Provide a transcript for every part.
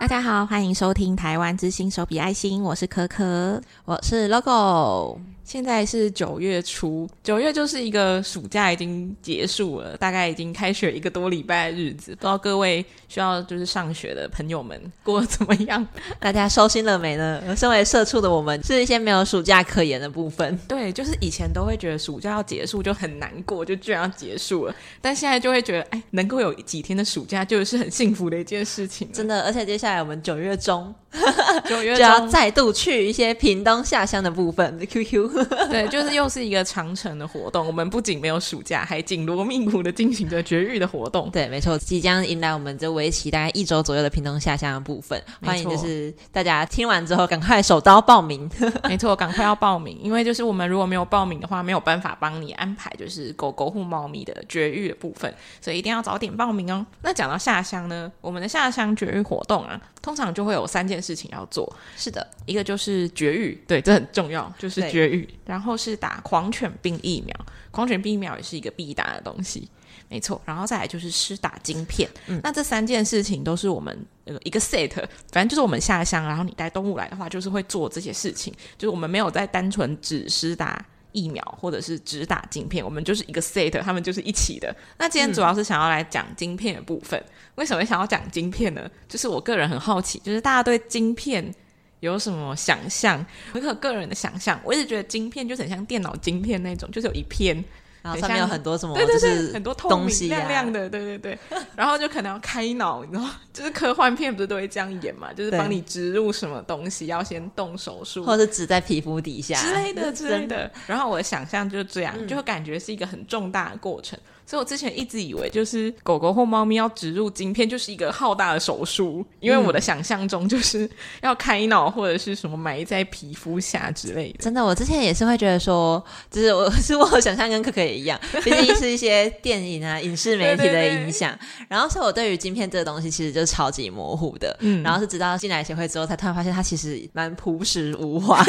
大家好，欢迎收听台湾之星手笔爱心，我是可可，我是 Logo。现在是九月初，九月就是一个暑假已经结束了，大概已经开学一个多礼拜的日子。不知道各位需要就是上学的朋友们过得怎么样？大家收心了没呢？身为社畜的我们，是一些没有暑假可言的部分。对，就是以前都会觉得暑假要结束就很难过，就居然要结束了。但现在就会觉得，哎，能够有几天的暑假就是很幸福的一件事情。真的，而且接下来我们九月中，九月中就要再度去一些屏东下乡的部分。QQ。对，就是又是一个长城的活动。我们不仅没有暑假，还紧锣密鼓的进行着绝育的活动。对，没错，即将迎来我们这为期大概一周左右的屏东下乡的部分。欢迎，就是大家听完之后赶快手刀报名。没错，赶快要报名，因为就是我们如果没有报名的话，没有办法帮你安排就是狗狗或猫咪的绝育的部分，所以一定要早点报名哦。那讲到下乡呢，我们的下乡绝育活动啊，通常就会有三件事情要做。是的，一个就是绝育，对，这很重要，就是绝育。然后是打狂犬病疫苗，狂犬病疫苗也是一个必打的东西，没错。然后再来就是施打晶片，嗯，那这三件事情都是我们呃一个 set，反正就是我们下乡，然后你带动物来的话，就是会做这些事情，就是我们没有在单纯只施打疫苗或者是只打晶片，我们就是一个 set，他们就是一起的。那今天主要是想要来讲晶片的部分，嗯，为什么想要讲晶片呢？就是我个人很好奇，就是大家对晶片。有什么想象？我可个人的想象，我一直觉得晶片就是很像电脑晶片那种，就是有一片，然后上面有很多什么，对对对，就是很多透明亮亮的，对对对。然后就可能要开脑，你知道，就是科幻片不是都会这样演嘛？就是帮你植入什么东西，要先动手术，或者是植在皮肤底下之类的 之类的。然后我的想象就是这样，就会感觉是一个很重大的过程。所以我之前一直以为，就是狗狗或猫咪要植入晶片，就是一个浩大的手术。因为我的想象中就是要开脑或者是什么埋在皮肤下之类的。真的，我之前也是会觉得说，就是我 是我想象跟可可也一样，毕竟是一些电影啊、影视媒体的影响。对对对，然后，所以我对于晶片这个东西其实就是超级模糊的。嗯，然后是直到进来协会之后，才突然发现它其实蛮朴实无华。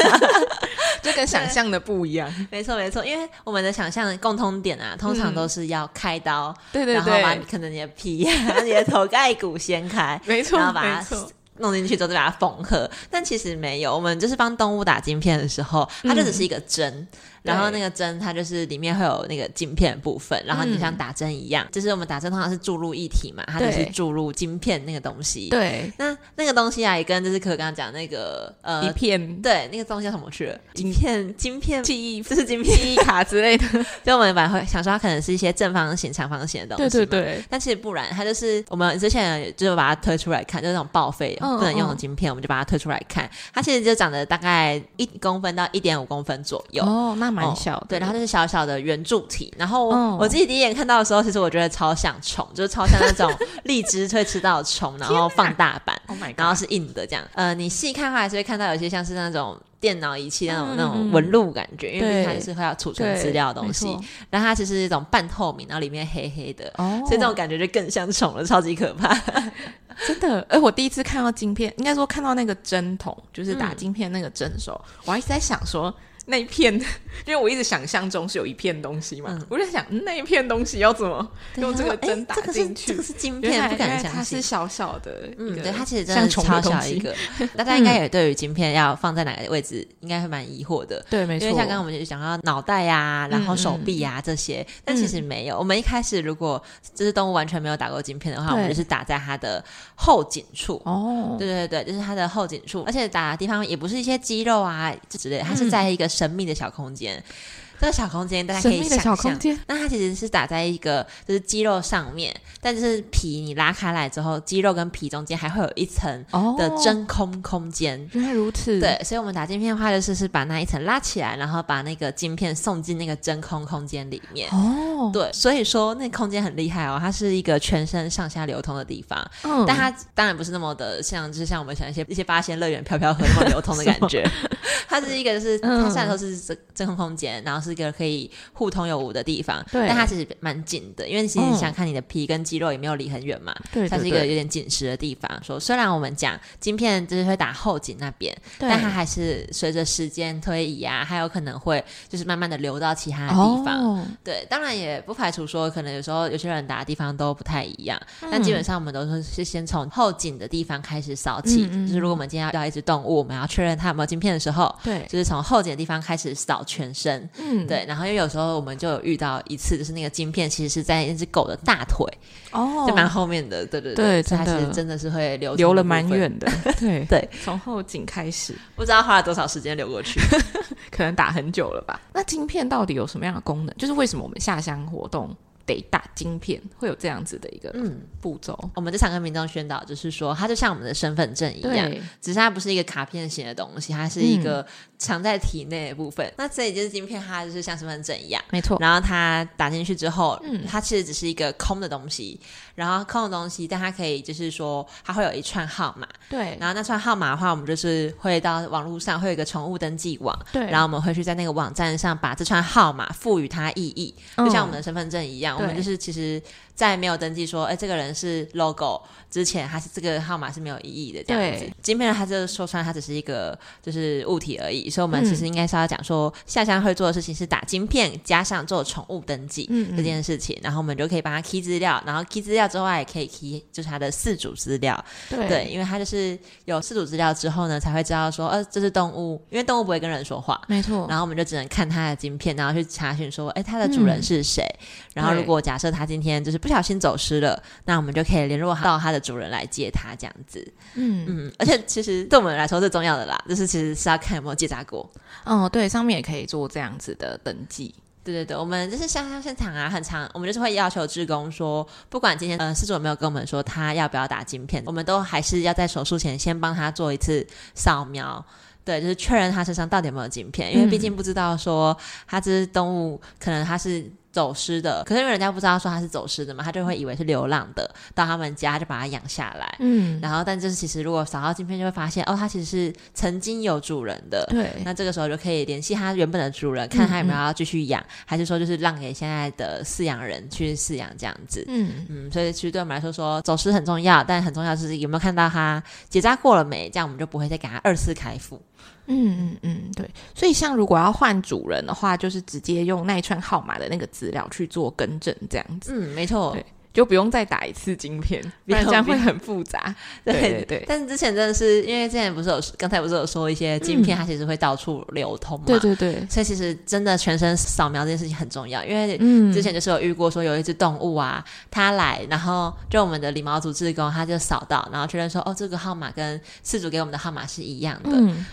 就跟想象的不一样，没错没错，因为我们的想象的共通点啊，通常都是要开刀，嗯、对对对，然后把可能你的皮、啊、你的头盖骨掀开，没错，然后把它弄进去之后再把它缝合，但其实没有，我们就是帮动物打晶片的时候，它就只是一个针。嗯然后那个针，它就是里面会有那个晶片部分，然后你像打针一样，嗯、就是我们打针通常是注入液体嘛，它就是注入晶片那个东西。对，那那个东西啊，也跟就是可可刚刚讲那个呃，一片，对，那个东西叫什么去了？晶片，晶片记忆，就是晶片记忆卡之类的。就我们本来会想说，它可能是一些正方形、长方形的东西，对对对。但其实不然，它就是我们之前就是把它推出来看，就是那种报废不能用的晶片，我们就把它推出来看。它其实就长得大概一公分到一点五公分左右。哦，那蛮小的。对，然后。就是小小的圆柱体，然后我自己第一眼看到的时候，其实我觉得超像虫，就是超像那种 荔枝会吃到的虫，然后放大版，oh、然后是硬的这样。呃，你细看的话还是会看到有些像是那种电脑仪器那种、嗯、那种纹路感觉，因为它是会要储存资料的东西。然后它其实是一种半透明，然后里面黑黑的，哦、所以这种感觉就更像虫了，超级可怕。真的，哎，我第一次看到晶片，应该说看到那个针筒，就是打晶片那个针的时候，嗯、我还一直在想说。那一片，因为我一直想象中是有一片东西嘛，嗯、我就想那一片东西要怎么用这个针打进去？这个是晶片，不敢相信。它是小小的，嗯，对，它其实真的超小一个。大家应该也对于晶片要放在哪个位置，应该会蛮疑惑的。对，没错。因为像刚刚我们就讲到脑袋呀，然后手臂呀这些，但其实没有。我们一开始如果这只动物完全没有打过晶片的话，我们就是打在它的后颈处。哦，对对对，就是它的后颈处，而且打的地方也不是一些肌肉啊之类，它是在一个。神秘的小空间。这个小空间大家可以想象，那它其实是打在一个就是肌肉上面，但是皮你拉开来之后，肌肉跟皮中间还会有一层的真空空间。哦，原来如此。对，所以我们打镜片的话，就是是把那一层拉起来，然后把那个镜片送进那个真空空间里面。哦，对，所以说那空间很厉害哦，它是一个全身上下流通的地方。嗯，但它当然不是那么的像，就是像我们想一些一些八仙乐园飘飘河那么流通的感觉。它是一个就是它虽然说是真真空空间，然后是一个可以互通有无的地方，对但它其实蛮紧的，因为其实你想看你的皮跟肌肉也没有离很远嘛，对它是一个有点紧实的地方。说虽然我们讲晶片就是会打后颈那边，但它还是随着时间推移啊，还有可能会就是慢慢的流到其他的地方。哦。对，当然也不排除说可能有时候有些人打的地方都不太一样，但基本上我们都是是先从后颈的地方开始扫起，就是如果我们今天要要一只动物，我们要确认它有没有晶片的时候，对，就是从后颈的地方开始扫全身，嗯，对，然后因为有时候我们就有遇到一次，就是那个晶片其实是在那只狗的大腿，哦，就蛮后面的，对对对，它其实真的是会流流了蛮远的，对对，从后颈开始，不知道花了多少时间流过去，可能打很久了吧？那晶片到底有什么样的功能？就是为什么我们下乡活动？得打晶片，会有这样子的一个嗯步骤。我们就常跟民众宣导，就是说，它就像我们的身份证一样，只是它不是一个卡片型的东西，它是一个藏在体内的部分。嗯、那这里就是晶片，它就是像身份证一样，没错。然后它打进去之后，嗯，它其实只是一个空的东西，然后空的东西，但它可以就是说，它会有一串号码，对。然后那串号码的话，我们就是会到网络上会有一个宠物登记网，对。然后我们会去在那个网站上把这串号码赋予它意义，就像我们的身份证一样。我们就是其实，在没有登记说，哎，这个人是 logo 之前，它是这个号码是没有意义的这样子。晶片它就说穿，它只是一个就是物体而已。所以，我们其实应该是要讲说，下乡会做的事情是打晶片加上做宠物登记这件事情。然后我们就可以帮他 key 资料，然后 key 资料之外也可以 key 就是它的四组资料。对，因为它就是有四组资料之后呢，才会知道说，呃，这是动物，因为动物不会跟人说话，没错。然后我们就只能看它的晶片，然后去查询说，哎，它的主人是谁？然后如果假设他今天就是不小心走失了，那我们就可以联络到它的主人来接它，这样子。嗯嗯，而且其实对我们来说最重要的啦，就是其实是要看有没有结扎过。哦，对，上面也可以做这样子的登记。对对对，我们就是下乡现场啊，很长，我们就是会要求志工说，不管今天呃饲主有没有跟我们说他要不要打晶片，我们都还是要在手术前先帮他做一次扫描。对，就是确认他身上到底有没有晶片，因为毕竟不知道说他这只动物可能他是走失的，可是因为人家不知道说他是走失的嘛，他就会以为是流浪的，到他们家就把它养下来。嗯，然后但就是其实如果扫到镜片，就会发现哦，他其实是曾经有主人的。对，那这个时候就可以联系他原本的主人，看他有没有要继续养，嗯嗯，还是说就是让给现在的饲养人去饲养这样子。嗯嗯，所以其实对我们来说，说走失很重要，但很重要是有没有看到他结扎过了没，这样我们就不会再给他二次开腹。嗯嗯嗯，对，所以像如果要换主人的话，就是直接用那一串号码的那个资料去做更正，这样子。嗯，没错。对。就不用再打一次晶片，不然这样会很复杂。对对对，但是之前真的是因为之前不是有刚才不是有说一些晶片，它其实会到处流通嘛。对对对，所以其实真的全身扫描这件事情很重要，因为之前就是有遇过说有一只动物啊，它来，然后就我们的理毛组志工他就扫到，然后确认说哦，这个号码跟饲主给我们的号码是一样的。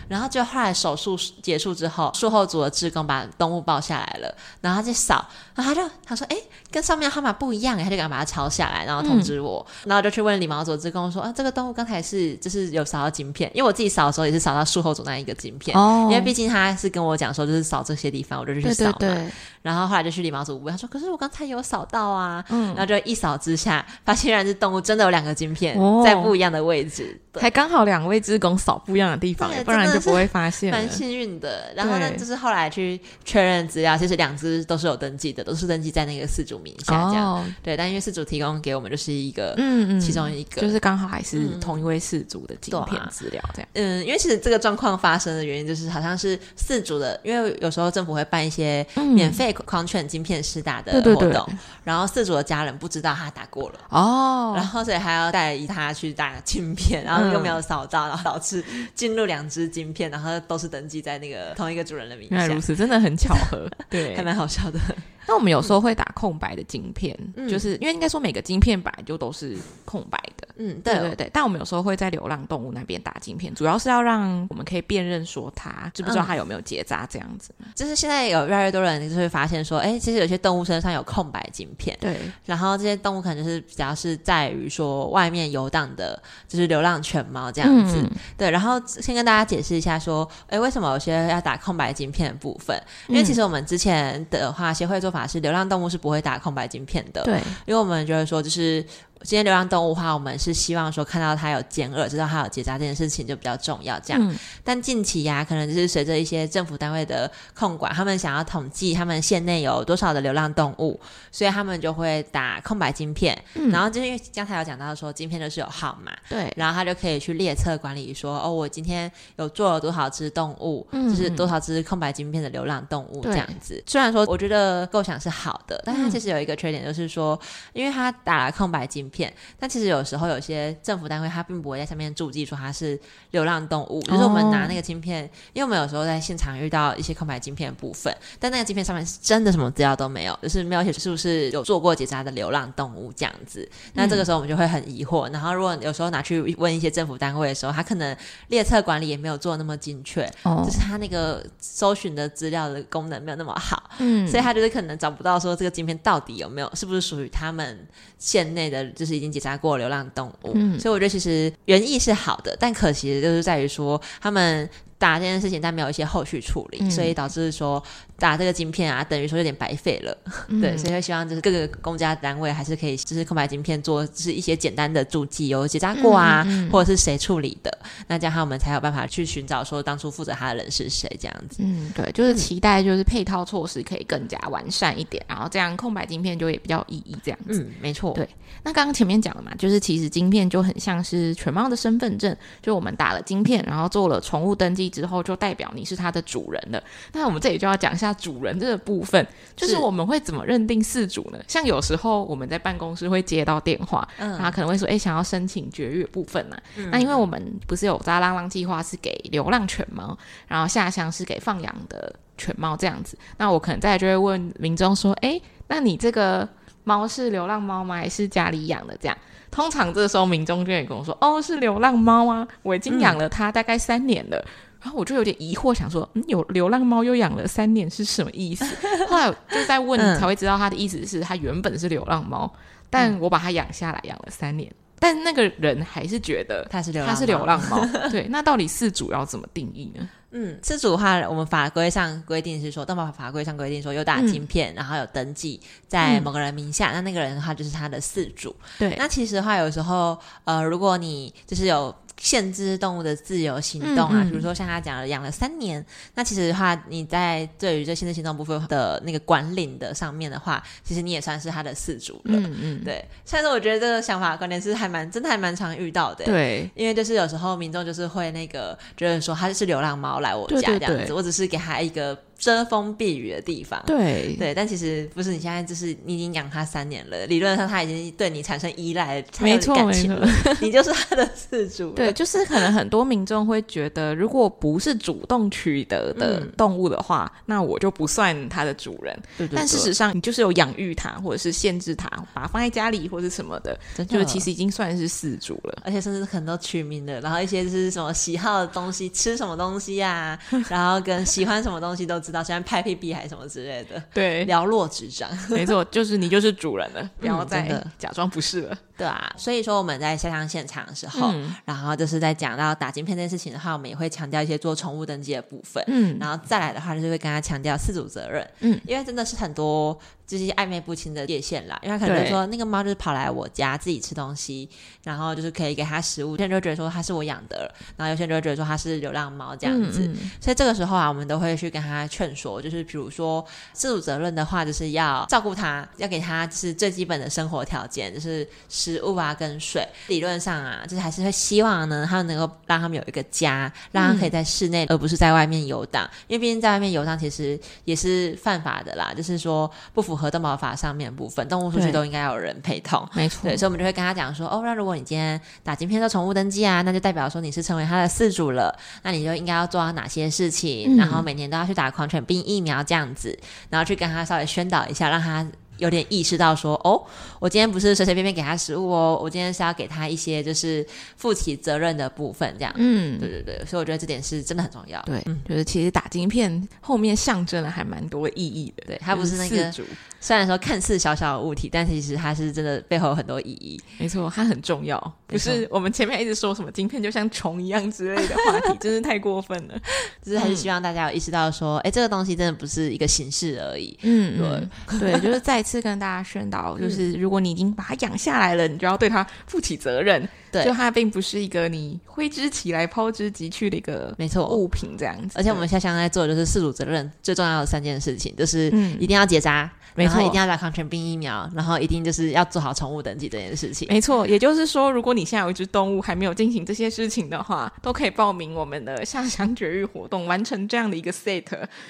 然后就后来手术结束之后，术后组的志工把动物抱下来了，然后他就扫，然后他就他说哎，跟上面号码不一样，他就赶快把它抄下来，然后通知我，嗯、然后就去问李毛组志工说：“啊，这个动物刚才是就是有扫到晶片，因为我自己扫的时候也是扫到术后组那一个晶片，哦、因为毕竟他是跟我讲说就是扫这些地方，我就去扫嘛。对对对，然后后来就去理毛组问他说：‘可是我刚才有扫到啊。’嗯，然后就一扫之下，发现原来这动物真的有两个晶片、哦、在不一样的位置，还刚好两位职工扫不一样的地方，不然就不会发现。蛮幸运的。然后呢，就是后来去确认资料，其实两只都是有登记的，都是登记在那个四主名下这样。哦、对，但因为四主提供。给我们就是一个，嗯嗯，其中一个就是刚好还是同一位四主的镜片资料这样，嗯，因为其实这个状况发生的原因就是好像是四主的，因为有时候政府会办一些免费狂犬晶片施打的活动，然后四主的家人不知道他打过了。哦，然后所以还要带他去打晶片，然后又没有扫到，然后导致进入两只晶片，然后都是登记在那个同一个主人的名下，原来如此，真的很巧合，对，还蛮好笑的。那我们有时候会打空白的晶片，嗯、就是因为应该说每个晶片本来就都是空白的。嗯，对对对。但我们有时候会在流浪动物那边打晶片，主要是要让我们可以辨认说它知不知道它有没有结扎这样子。嗯、就是现在有越来越多人就会发现说，哎，其实有些动物身上有空白晶片。对。然后这些动物可能就是比较是在于说外面游荡的，就是流浪犬猫这样子。嗯、对。然后先跟大家解释一下说，哎，为什么有些要打空白晶片的部分？因为其实我们之前的话，协会做法。是流浪动物是不会打空白晶片的，对，因为我们觉得说，就是今天流浪动物的话，我们是希望说看到它有减恶，知道它有结扎这件事情就比较重要。这样，嗯、但近期呀、啊，可能就是随着一些政府单位的控管，他们想要统计他们县内有多少的流浪动物，所以他们就会打空白晶片。嗯、然后就是因为刚才有讲到说，晶片就是有号码，对，然后他就可以去列册管理说，哦，我今天有做了多少只动物，嗯、就是多少只空白晶片的流浪动物这样子。虽然说我觉得构想是好的，但它其实有一个缺点，就是说，因为它打了空白晶片，但其实有时候有些政府单位他并不会在上面注记说它是流浪动物，就是我们拿那个晶片，哦、因为我们有时候在现场遇到一些空白晶片的部分，但那个晶片上面是真的什么资料都没有，就是没有写是不是有做过结扎的流浪动物这样子。那这个时候我们就会很疑惑。然后如果有时候拿去问一些政府单位的时候，他可能列册管理也没有做那么精确，哦、就是他那个搜寻的资料的功能没有那么好，嗯，所以他就是可能找不到说这个晶片到底有没有，是不是属于他们县内的，就是已经检查过流浪动物。嗯，所以我觉得其实原意是好的，但可惜的就是在于说他们。打这件事情，但没有一些后续处理，嗯、所以导致说打这个晶片啊，等于说有点白费了。嗯、对，所以希望就是各个公家单位还是可以，就是空白晶片做，就是一些简单的注记，有结扎过啊，或者是谁处理的，那这样我们才有办法去寻找说当初负责他的人是谁，这样子。嗯，对，就是期待就是配套措施可以更加完善一点，然后这样空白晶片就也比较有意义，这样子。嗯，没错。对，那刚刚前面讲了嘛，就是其实晶片就很像是犬猫的身份证，就我们打了晶片，然后做了宠物登记。之后就代表你是它的主人了。那我们这里就要讲一下主人这个部分，就是我们会怎么认定饲主呢？像有时候我们在办公室会接到电话，嗯，然后可能会说，哎，想要申请绝育部分呢、啊？嗯、那因为我们不是有扎浪浪计划是给流浪犬猫，然后下乡是给放养的犬猫这样子。那我可能再来就会问民众说，哎，那你这个猫是流浪猫吗？还是家里养的？这样。通常这时候民众就会跟我说，哦，是流浪猫啊，我已经养了它大概三年了。嗯然后我就有点疑惑，想说，嗯，有流浪猫又养了三年是什么意思？后来就在问，才会知道他的意思是，他原本是流浪猫，嗯、但我把它养下来养了三年，但那个人还是觉得它是流他是流浪猫。对，那到底饲主要怎么定义呢？嗯，饲主的话，我们法规上规定是说，动保法法规上规定说，有打晶片，嗯、然后有登记在某个人名下，嗯、那那个人的话就是他的饲主。对，那其实的话，有时候，呃，如果你就是有。限制动物的自由行动啊，嗯嗯、比如说像他讲了养了三年，那其实的话，你在对于这限制行动部分的那个管理的上面的话，其实你也算是他的饲主了。嗯嗯，对。虽然说我觉得这个想法观点是还蛮真的，还蛮常遇到的。对，因为就是有时候民众就是会那个觉得说他是流浪猫来我家这样子，对对对，我只是给他一个。遮风避雨的地方，对对，但其实不是。你现在就是你已经养它三年了，理论上它已经对你产生依赖，没错没错，你就是它的饲主。对，就是可能很多民众会觉得，如果不是主动取得的动物的话，嗯、那我就不算它的主人。对对对，但事实上，你就是有养育它，或者是限制它，把它放在家里或者什么的，的就其实已经算是饲主了。而且甚至很多取名的，然后一些就是什么喜好的东西，吃什么东西呀、啊，然后跟喜欢什么东西都知道，现在拍屁屁还是什么之类的，对，寥落指掌。没错，就是你就是主人了，不要再假装不是了。对啊，所以说我们在下乡现场的时候，嗯、然后就是在讲到打晶片这件事情的话，我们也会强调一些做宠物登记的部分。嗯，然后再来的话，就是会跟他强调四主责任。嗯，因为真的是很多就是暧昧不清的界限啦。因为他可能说那个猫就是跑来我家自己吃东西，然后就是可以给它食物，有些人就觉得说它是我养的，然后有些人就觉得说它是流浪猫这样子。所以这个时候啊，我们都会去跟他劝说，就是比如说饲主责任的话，就是要照顾它，要给它是最基本的生活条件，就是。食物啊，跟水，理论上啊，就是还是会希望呢，他们能够让他们有一个家，让他可以在室内，嗯、而不是在外面游荡。因为毕竟在外面游荡，其实也是犯法的啦，就是说不符合动保法上面的部分，动物出去都应该有人陪同。没错，对，所以我们就会跟他讲说，哦，那如果你今天打晶片做宠物登记啊，那就代表说你是成为他的饲主了，那你就应该要做到哪些事情，嗯、然后每年都要去打狂犬病疫苗这样子，然后去跟他稍微宣导一下，让他。有点意识到说，哦，我今天不是随随便便给他食物哦，我今天是要给他一些就是负起责任的部分，这样。嗯，对对对，所以我觉得这点是真的很重要。对，嗯、就是其实打金片后面象征了还蛮多意义的。对，它不是那个，虽然说看似小小的物体，但其实它是真的背后有很多意义。没错，它很重要。不是我们前面一直说什么金片就像虫一样之类的话题，真是太过分了。就是还是希望大家有意识到说，哎、嗯，这个东西真的不是一个形式而已。嗯，对对，就是在。次跟大家宣导，就是如果你已经把它养下来了，你就要对它负起责任。对，就它并不是一个你挥之即来抛之即去的一个没错物品这样子。而且我们现在在做的就是四主责任最重要的三件事情，就是一定要结扎。嗯然后一定要打狂犬病疫苗，然后一定就是要做好宠物登记这件事情。没错，也就是说，如果你现在有一只动物还没有进行这些事情的话，都可以报名我们的下乡绝育活动，完成这样的一个 set。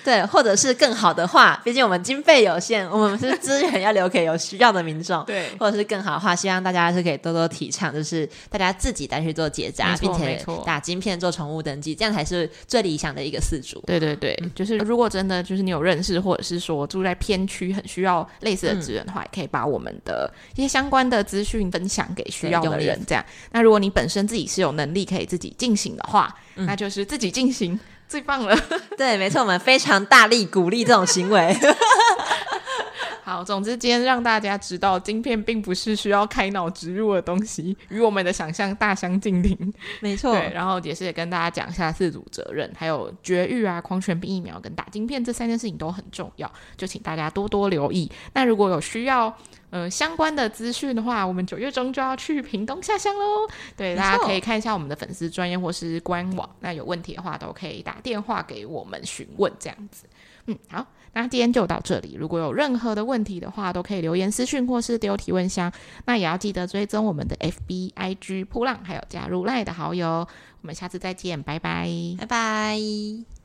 对，或者是更好的话，毕竟我们经费有限，我们是资源要留给有需要的民众。对，或者是更好的话，希望大家是可以多多提倡，就是大家自己再去做结扎，并且打晶片做宠物登记，这样才是最理想的一个饲主。对对对，嗯、就是如果真的就是你有认识，或者是说住在偏区很需要类似的。资源的话，也可以把我们的一些相关的资讯分享给需要的人。这样，那如果你本身自己是有能力可以自己进行的话，嗯、那就是自己进行最棒了。对，没错，我们非常大力鼓励这种行为。好，总之今天让大家知道，晶片并不是需要开脑植入的东西，与我们的想象大相径庭。没错，对，然后也是也跟大家讲一下自主责任，还有绝育啊、狂犬病疫苗跟打晶片这三件事情都很重要，就请大家多多留意。那如果有需要呃相关的资讯的话，我们九月中就要去屏东下乡喽。对，大家可以看一下我们的粉丝专业或是官网，那有问题的话都可以打电话给我们询问这样子。嗯，好。那今天就到这里。如果有任何的问题的话，都可以留言私讯或是丢提问箱。那也要记得追踪我们的 FB、IG、破浪，还有加入 LINE 的好友。我们下次再见，拜拜，拜拜。